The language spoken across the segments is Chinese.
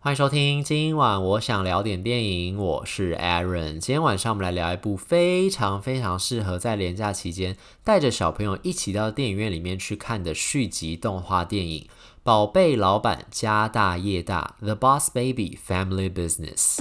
欢迎收听，今晚我想聊点电影，我是 Aaron。今天晚上我们来聊一部非常非常适合在连假期间带着小朋友一起到电影院里面去看的续集动画电影《宝贝老板家大业大》（The Boss Baby Family Business）。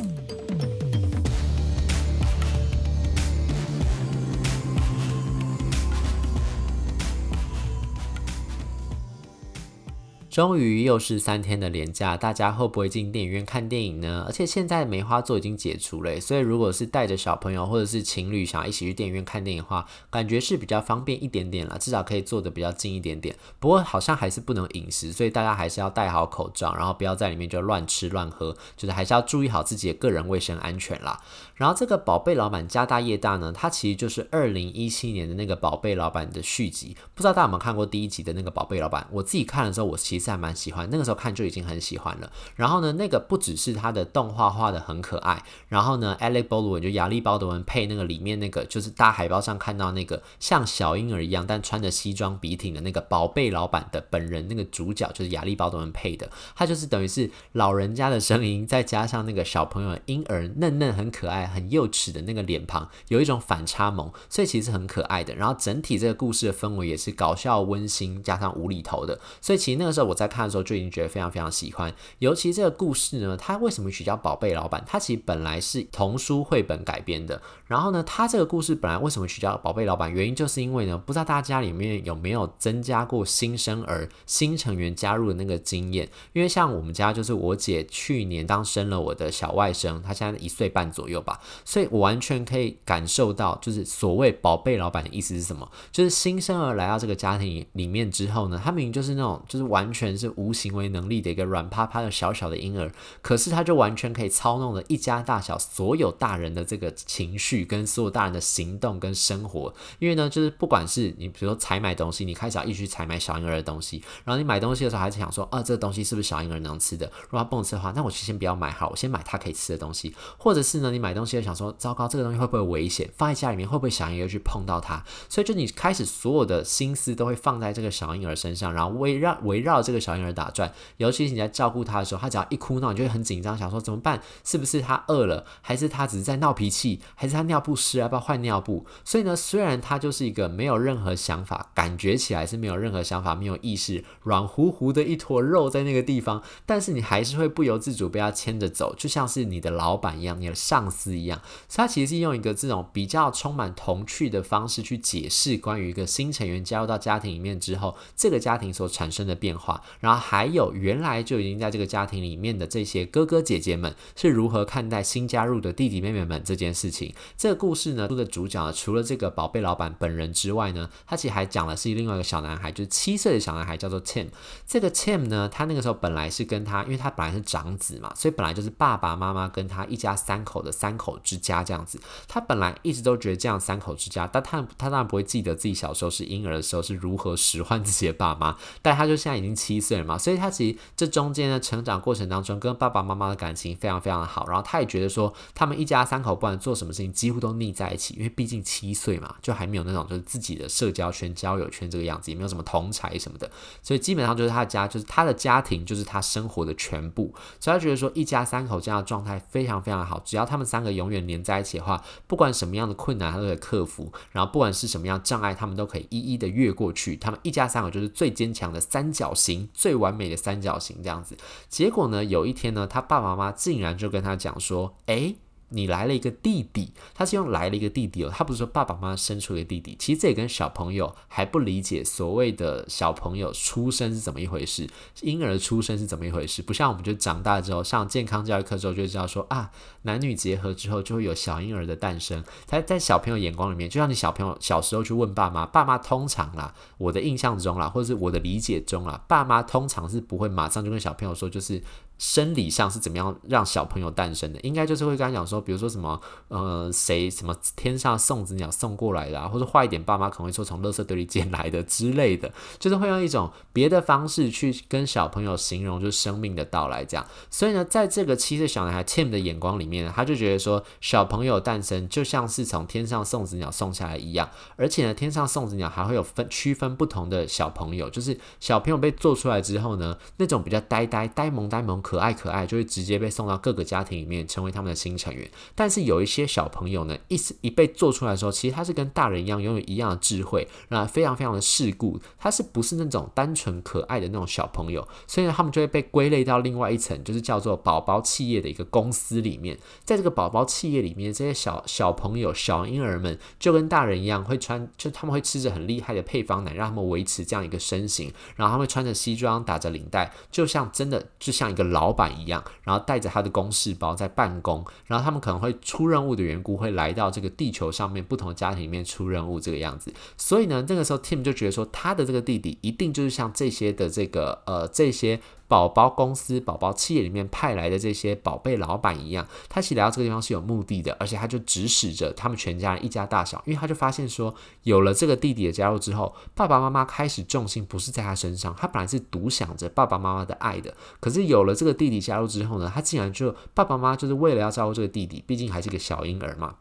终于又是三天的连假，大家会不会进电影院看电影呢？而且现在梅花座已经解除了，所以如果是带着小朋友或者是情侣想要一起去电影院看电影的话，感觉是比较方便一点点了，至少可以坐得比较近一点点。不过好像还是不能饮食，所以大家还是要戴好口罩，然后不要在里面就乱吃乱喝，就是还是要注意好自己的个人卫生安全啦。然后这个宝贝老板家大业大呢，它其实就是二零一七年的那个宝贝老板的续集。不知道大家有没有看过第一集的那个宝贝老板？我自己看的时候，我其实。还蛮喜欢，那个时候看就已经很喜欢了。然后呢，那个不只是他的动画画得很可爱，然后呢，Alec Baldwin 就亚历鲍德文配那个里面那个，就是大海报上看到那个像小婴儿一样，但穿着西装笔挺的那个宝贝老板的本人，那个主角就是亚历鲍德文配的，他就是等于是老人家的声音，再加上那个小朋友婴儿嫩嫩很可爱、很幼齿的那个脸庞，有一种反差萌，所以其实很可爱的。然后整体这个故事的氛围也是搞笑温馨，加上无厘头的，所以其实那个时候我。在看的时候就已经觉得非常非常喜欢，尤其这个故事呢，它为什么取叫宝贝老板？它其实本来是童书绘本改编的。然后呢，它这个故事本来为什么取叫宝贝老板？原因就是因为呢，不知道大家里面有没有增加过新生儿新成员加入的那个经验？因为像我们家就是我姐去年当生了我的小外甥，她现在一岁半左右吧，所以我完全可以感受到，就是所谓宝贝老板的意思是什么？就是新生儿来到这个家庭里面之后呢，他明明就是那种就是完全。是无行为能力的一个软趴趴的小小的婴儿，可是他就完全可以操弄了一家大小所有大人的这个情绪，跟所有大人的行动跟生活。因为呢，就是不管是你比如说采买东西，你开始要一直采买小婴儿的东西，然后你买东西的时候还是想说，啊，这个东西是不是小婴儿能吃的？如果他不能吃的话，那我就先不要买好，我先买他可以吃的东西。或者是呢，你买东西就想说，糟糕，这个东西会不会危险？放在家里面会不会小婴儿去碰到它？所以就你开始所有的心思都会放在这个小婴儿身上，然后围绕围绕这个。小婴儿打转，尤其是你在照顾他的时候，他只要一哭闹，你就会很紧张，想说怎么办？是不是他饿了，还是他只是在闹脾气，还是他尿不湿，要不要换尿布？所以呢，虽然他就是一个没有任何想法，感觉起来是没有任何想法、没有意识、软乎乎的一坨肉在那个地方，但是你还是会不由自主被他牵着走，就像是你的老板一样，你的上司一样。所以他其实是用一个这种比较充满童趣的方式去解释关于一个新成员加入到家庭里面之后，这个家庭所产生的变化。然后还有原来就已经在这个家庭里面的这些哥哥姐姐们是如何看待新加入的弟弟妹妹们这件事情。这个故事呢，书的主角，除了这个宝贝老板本人之外呢，他其实还讲的是另外一个小男孩，就是七岁的小男孩，叫做 Tim。这个 Tim 呢，他那个时候本来是跟他，因为他本来是长子嘛，所以本来就是爸爸妈妈跟他一家三口的三口之家这样子。他本来一直都觉得这样三口之家，但他他当然不会记得自己小时候是婴儿的时候是如何使唤自己的爸妈，但他就现在已经七岁。嘛？所以他其实这中间的成长过程当中，跟爸爸妈妈的感情非常非常的好。然后他也觉得说，他们一家三口不管做什么事情，几乎都腻在一起。因为毕竟七岁嘛，就还没有那种就是自己的社交圈、交友圈这个样子，也没有什么同才什么的。所以基本上就是他的家，就是他的家庭，就是他生活的全部。所以他觉得说，一家三口这样的状态非常非常好。只要他们三个永远黏在一起的话，不管什么样的困难，他都可以克服。然后不管是什么样障碍，他们都可以一一的越过去。他们一家三口就是最坚强的三角形。最完美的三角形这样子，结果呢，有一天呢，他爸爸妈妈竟然就跟他讲说，诶。你来了一个弟弟，他是用来了一个弟弟哦，他不是说爸爸妈妈生出一个弟弟。其实这也跟小朋友还不理解所谓的小朋友出生是怎么一回事，婴儿出生是怎么一回事，不像我们就长大之后上健康教育课之后就知道说啊，男女结合之后就会有小婴儿的诞生。在在小朋友眼光里面，就像你小朋友小时候去问爸妈，爸妈通常啦，我的印象中啦，或者是我的理解中啦，爸妈通常是不会马上就跟小朋友说，就是。生理上是怎么样让小朋友诞生的？应该就是会跟他讲说，比如说什么，呃，谁什么天上送子鸟送过来的啊，或者坏一点，爸妈可能会说从垃圾堆里捡来的之类的，就是会用一种别的方式去跟小朋友形容就是生命的到来这样。所以呢，在这个七岁小男孩 Tim 的眼光里面呢，他就觉得说，小朋友诞生就像是从天上送子鸟送下来一样，而且呢，天上送子鸟还会有分区分不同的小朋友，就是小朋友被做出来之后呢，那种比较呆呆呆萌呆萌。可爱可爱，就会直接被送到各个家庭里面，成为他们的新成员。但是有一些小朋友呢，一一被做出来的时候，其实他是跟大人一样，拥有一样的智慧，然后非常非常的世故，他是不是那种单纯可爱的那种小朋友？所以呢，他们就会被归类到另外一层，就是叫做宝宝企业的一个公司里面。在这个宝宝企业里面，这些小小朋友、小婴儿们就跟大人一样，会穿，就他们会吃着很厉害的配方奶，让他们维持这样一个身形，然后他们穿着西装，打着领带，就像真的就像一个老老板一样，然后带着他的公事包在办公，然后他们可能会出任务的缘故，会来到这个地球上面不同家庭里面出任务这个样子。所以呢，这个时候 Tim 就觉得说，他的这个弟弟一定就是像这些的这个呃这些。宝宝公司、宝宝企业里面派来的这些宝贝老板一样，他其实来到这个地方是有目的的，而且他就指使着他们全家人一家大小，因为他就发现说，有了这个弟弟的加入之后，爸爸妈妈开始重心不是在他身上，他本来是独享着爸爸妈妈的爱的，可是有了这个弟弟加入之后呢，他竟然就爸爸妈妈就是为了要照顾这个弟弟，毕竟还是个小婴儿嘛。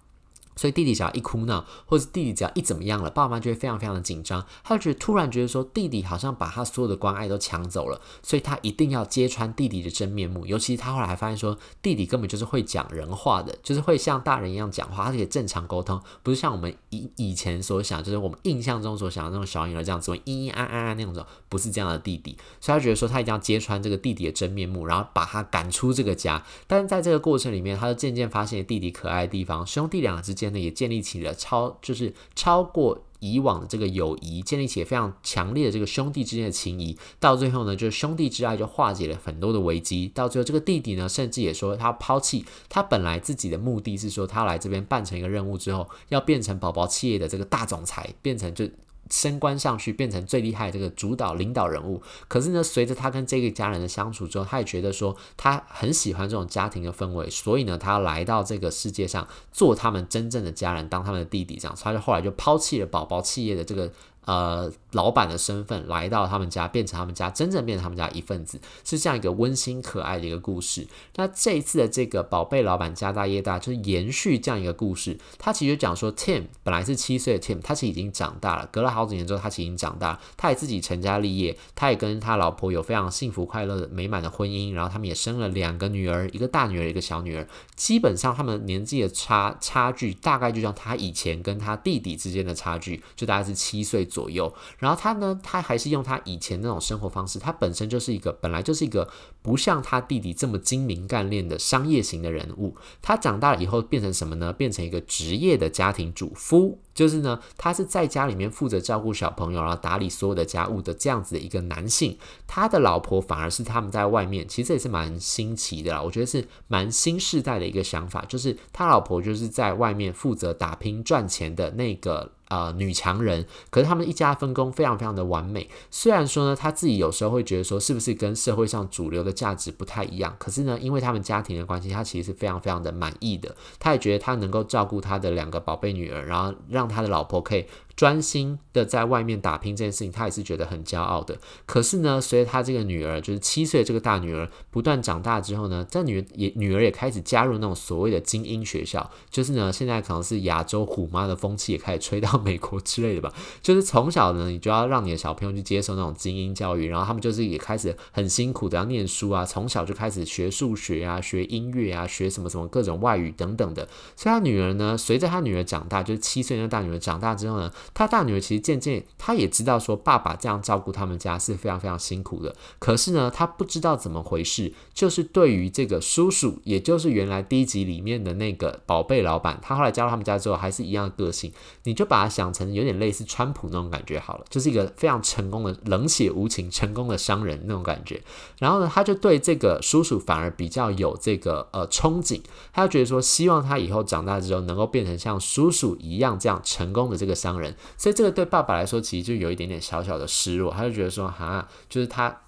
所以弟弟只要一哭闹，或者弟弟只要一怎么样了，爸妈就会非常非常的紧张。他就觉得突然觉得说，弟弟好像把他所有的关爱都抢走了，所以他一定要揭穿弟弟的真面目。尤其他后来还发现说，弟弟根本就是会讲人话的，就是会像大人一样讲话，而且正常沟通，不是像我们以以前所想，就是我们印象中所想的那种小婴儿这样子，咿咿啊啊啊那种，不是这样的弟弟。所以他觉得说，他一定要揭穿这个弟弟的真面目，然后把他赶出这个家。但是在这个过程里面，他就渐渐发现弟弟可爱的地方，兄弟俩之间呢也建立起了。超就是超过以往的这个友谊，建立起非常强烈的这个兄弟之间的情谊。到最后呢，就是兄弟之爱就化解了很多的危机。到最后，这个弟弟呢，甚至也说他抛弃他本来自己的目的是说，他来这边办成一个任务之后，要变成宝宝企业的这个大总裁，变成就。升官上去，变成最厉害的这个主导领导人物。可是呢，随着他跟这个家人的相处之后，他也觉得说他很喜欢这种家庭的氛围，所以呢，他来到这个世界上做他们真正的家人，当他们的弟弟这样。他就后来就抛弃了宝宝企业的这个。呃，老板的身份来到他们家，变成他们家真正变成他们家一份子，是这样一个温馨可爱的一个故事。那这一次的这个宝贝老板家大业大，就是延续这样一个故事。他其实讲说，Tim 本来是七岁的 Tim，他其实已经长大了，隔了好几年之后，他其实已经长大了，他也自己成家立业，他也跟他老婆有非常幸福快乐的美满的婚姻，然后他们也生了两个女儿，一个大女儿，一个小女儿。基本上他们年纪的差差距，大概就像他以前跟他弟弟之间的差距，就大概是七岁。左右，然后他呢，他还是用他以前那种生活方式，他本身就是一个本来就是一个不像他弟弟这么精明干练的商业型的人物。他长大了以后变成什么呢？变成一个职业的家庭主夫，就是呢，他是在家里面负责照顾小朋友，然后打理所有的家务的这样子的一个男性。他的老婆反而是他们在外面，其实也是蛮新奇的啦，我觉得是蛮新世代的一个想法，就是他老婆就是在外面负责打拼赚钱的那个。呃，女强人，可是他们一家分工非常非常的完美。虽然说呢，他自己有时候会觉得说，是不是跟社会上主流的价值不太一样？可是呢，因为他们家庭的关系，他其实是非常非常的满意的。他也觉得他能够照顾他的两个宝贝女儿，然后让他的老婆可以。专心的在外面打拼这件事情，他也是觉得很骄傲的。可是呢，随着他这个女儿，就是七岁这个大女儿不断长大之后呢，这女也女儿也开始加入那种所谓的精英学校，就是呢，现在可能是亚洲虎妈的风气也开始吹到美国之类的吧。就是从小呢，你就要让你的小朋友去接受那种精英教育，然后他们就是也开始很辛苦的要念书啊，从小就开始学数学啊，学音乐啊，学什么什么各种外语等等的。所以他女儿呢，随着他女儿长大，就是七岁那大女儿长大之后呢。他大女儿其实渐渐，他也知道说爸爸这样照顾他们家是非常非常辛苦的。可是呢，他不知道怎么回事，就是对于这个叔叔，也就是原来第一集里面的那个宝贝老板，他后来加入他们家之后，还是一样的个性。你就把他想成有点类似川普那种感觉好了，就是一个非常成功的冷血无情、成功的商人那种感觉。然后呢，他就对这个叔叔反而比较有这个呃憧憬，他就觉得说，希望他以后长大之后能够变成像叔叔一样这样成功的这个商人。所以这个对爸爸来说，其实就有一点点小小的失落，他就觉得说，哈，就是他。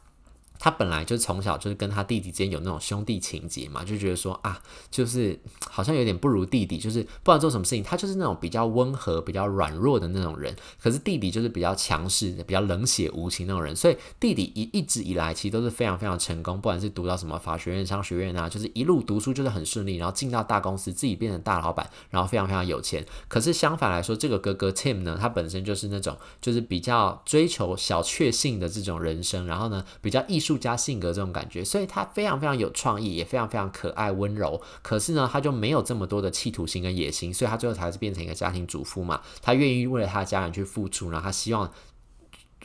他本来就从小就是跟他弟弟之间有那种兄弟情结嘛，就觉得说啊，就是好像有点不如弟弟，就是不管做什么事情，他就是那种比较温和、比较软弱的那种人。可是弟弟就是比较强势、比较冷血无情那种人。所以弟弟一一直以来其实都是非常非常成功，不管是读到什么法学院、商学院啊，就是一路读书就是很顺利，然后进到大公司，自己变成大老板，然后非常非常有钱。可是相反来说，这个哥哥 Tim 呢，他本身就是那种就是比较追求小确幸的这种人生，然后呢比较艺术。术家性格这种感觉，所以他非常非常有创意，也非常非常可爱温柔。可是呢，他就没有这么多的企图心跟野心，所以他最后才是变成一个家庭主妇嘛。他愿意为了他的家人去付出，然后他希望。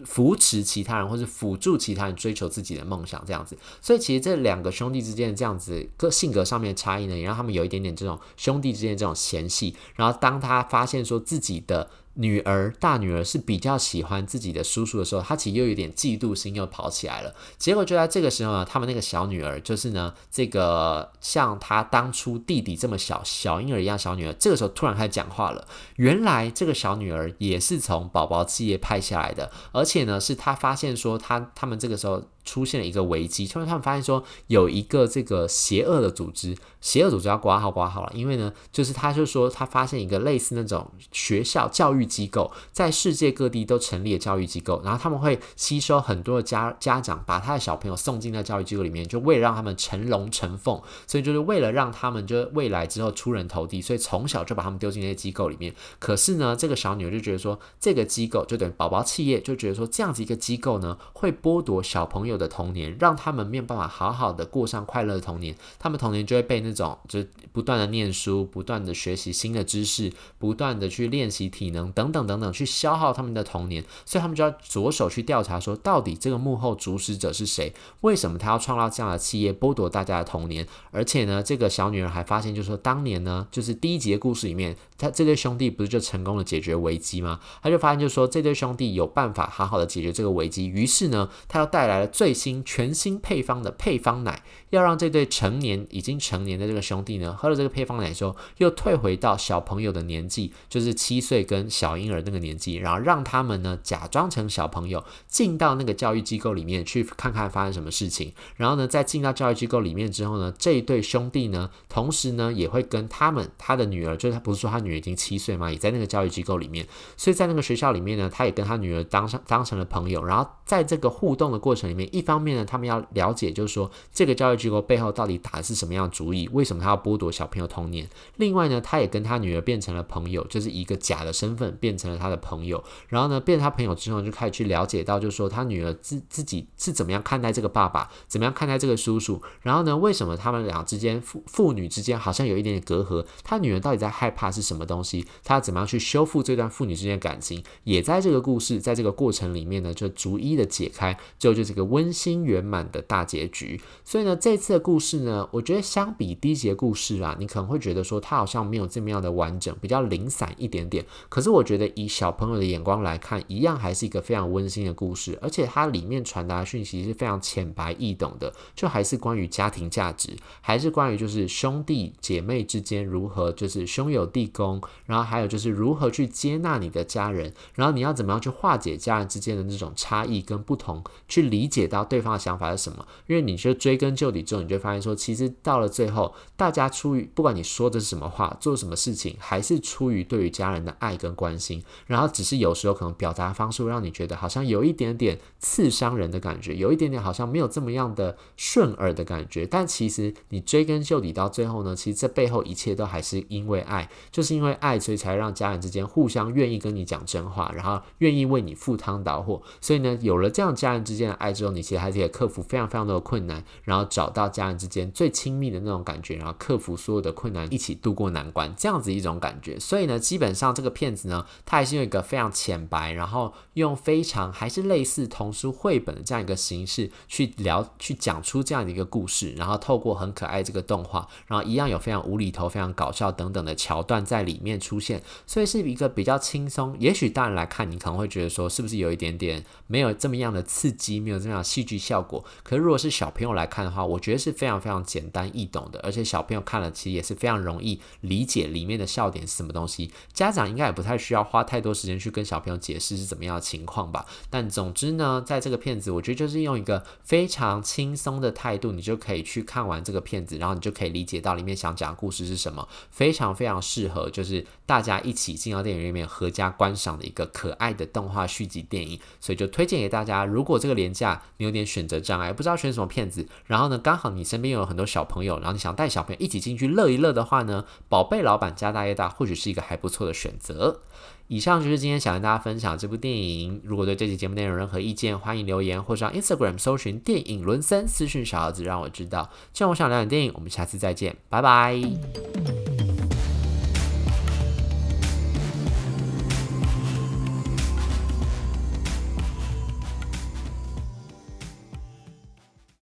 扶持其他人，或是辅助其他人追求自己的梦想，这样子。所以其实这两个兄弟之间的这样子个性格上面的差异呢，也让他们有一点点这种兄弟之间这种嫌隙。然后当他发现说自己的。女儿，大女儿是比较喜欢自己的叔叔的时候，她其实又有点嫉妒心，又跑起来了。结果就在这个时候呢，他们那个小女儿，就是呢，这个像她当初弟弟这么小小婴儿一样小女儿，这个时候突然开始讲话了。原来这个小女儿也是从宝宝企业派下来的，而且呢，是她发现说，她他们这个时候。出现了一个危机，他们他们发现说有一个这个邪恶的组织，邪恶组织要挂号挂号了，因为呢，就是他就说他发现一个类似那种学校教育机构，在世界各地都成立了教育机构，然后他们会吸收很多的家家长，把他的小朋友送进那教育机构里面，就为了让他们成龙成凤，所以就是为了让他们就未来之后出人头地，所以从小就把他们丢进那些机构里面。可是呢，这个小女儿就觉得说，这个机构就等于宝宝企业，就觉得说这样子一个机构呢，会剥夺小朋友的童年，让他们没有办法好好的过上快乐的童年，他们童年就会被那种就是不断的念书、不断的学习新的知识、不断的去练习体能等等等等，去消耗他们的童年，所以他们就要着手去调查，说到底这个幕后主使者是谁？为什么他要创造这样的企业，剥夺大家的童年？而且呢，这个小女儿还发现，就是说当年呢，就是第一集的故事里面，他这对兄弟不是就成功的解决危机吗？他就发现，就是说这对兄弟有办法好好的解决这个危机，于是呢，他又带来了最最新。全新配方的配方奶，要让这对成年已经成年的这个兄弟呢，喝了这个配方奶之后，又退回到小朋友的年纪，就是七岁跟小婴儿那个年纪，然后让他们呢假装成小朋友，进到那个教育机构里面去看看发生什么事情。然后呢，在进到教育机构里面之后呢，这一对兄弟呢，同时呢也会跟他们他的女儿，就是他不是说他女儿已经七岁吗？也在那个教育机构里面，所以在那个学校里面呢，他也跟他女儿当上当成了朋友。然后在这个互动的过程里面，一方面呢。他们要了解，就是说这个教育机构背后到底打的是什么样的主意？为什么他要剥夺小朋友童年？另外呢，他也跟他女儿变成了朋友，就是一个假的身份变成了他的朋友。然后呢，变成他朋友之后，就开始去了解到，就是说他女儿自自己是怎么样看待这个爸爸，怎么样看待这个叔叔。然后呢，为什么他们俩之间父父女之间好像有一点点隔阂？他女儿到底在害怕是什么东西？他要怎么样去修复这段父女之间的感情？也在这个故事，在这个过程里面呢，就逐一的解开，最后就是个温温馨圆满的大结局，所以呢，这次的故事呢，我觉得相比第一集的故事啊，你可能会觉得说它好像没有这么样的完整，比较零散一点点。可是我觉得以小朋友的眼光来看，一样还是一个非常温馨的故事，而且它里面传达的讯息是非常浅白易懂的，就还是关于家庭价值，还是关于就是兄弟姐妹之间如何就是兄友弟恭，然后还有就是如何去接纳你的家人，然后你要怎么样去化解家人之间的那种差异跟不同，去理解到对方的想法是什么。因为你就追根究底之后，你就发现说，其实到了最后，大家出于不管你说的是什么话，做什么事情，还是出于对于家人的爱跟关心，然后只是有时候可能表达方式会让你觉得好像有一点点刺伤人的感觉，有一点点好像没有这么样的顺耳的感觉。但其实你追根究底到最后呢，其实这背后一切都还是因为爱，就是因为爱，所以才让家人之间互相愿意跟你讲真话，然后愿意为你赴汤蹈火。所以呢，有了这样家人之间的爱之后，你其实还是可以克服非常非常多的困难，然后找到家人之间最亲密的那种感觉，然后克服所有的困难，一起度过难关，这样子一种感觉。所以呢，基本上这个片子呢，它还是用一个非常浅白，然后用非常还是类似童书绘本的这样一个形式去聊，去讲出这样的一个故事，然后透过很可爱这个动画，然后一样有非常无厘头、非常搞笑等等的桥段在里面出现，所以是一个比较轻松。也许大人来看，你可能会觉得说，是不是有一点点没有这么样的刺激，没有这样戏剧效果？可是如果是小朋友来看的话，我觉得是非常非常简单易懂的，而且小朋友看了其实也是非常容易理解里面的笑点是什么东西。家长应该也不太需要花太多时间去跟小朋友解释是怎么样的情况吧。但总之呢，在这个片子，我觉得就是用一个非常轻松的态度，你就可以去看完这个片子，然后你就可以理解到里面想讲的故事是什么，非常非常适合就是大家一起进到电影院里面合家观赏的一个可爱的动画续集电影。所以就推荐给大家，如果这个廉价有点选择障碍，不知道选什么片子，然后呢，刚好你身边有很多小朋友，然后你想带小朋友一起进去乐一乐的话呢，宝贝老板家大业大或许是一个还不错的选择。以上就是今天想跟大家分享这部电影。如果对这期节目内容任何意见，欢迎留言或上 Instagram 搜寻电影伦森私讯小盒子让我知道。既然我想聊点电影，我们下次再见，拜拜。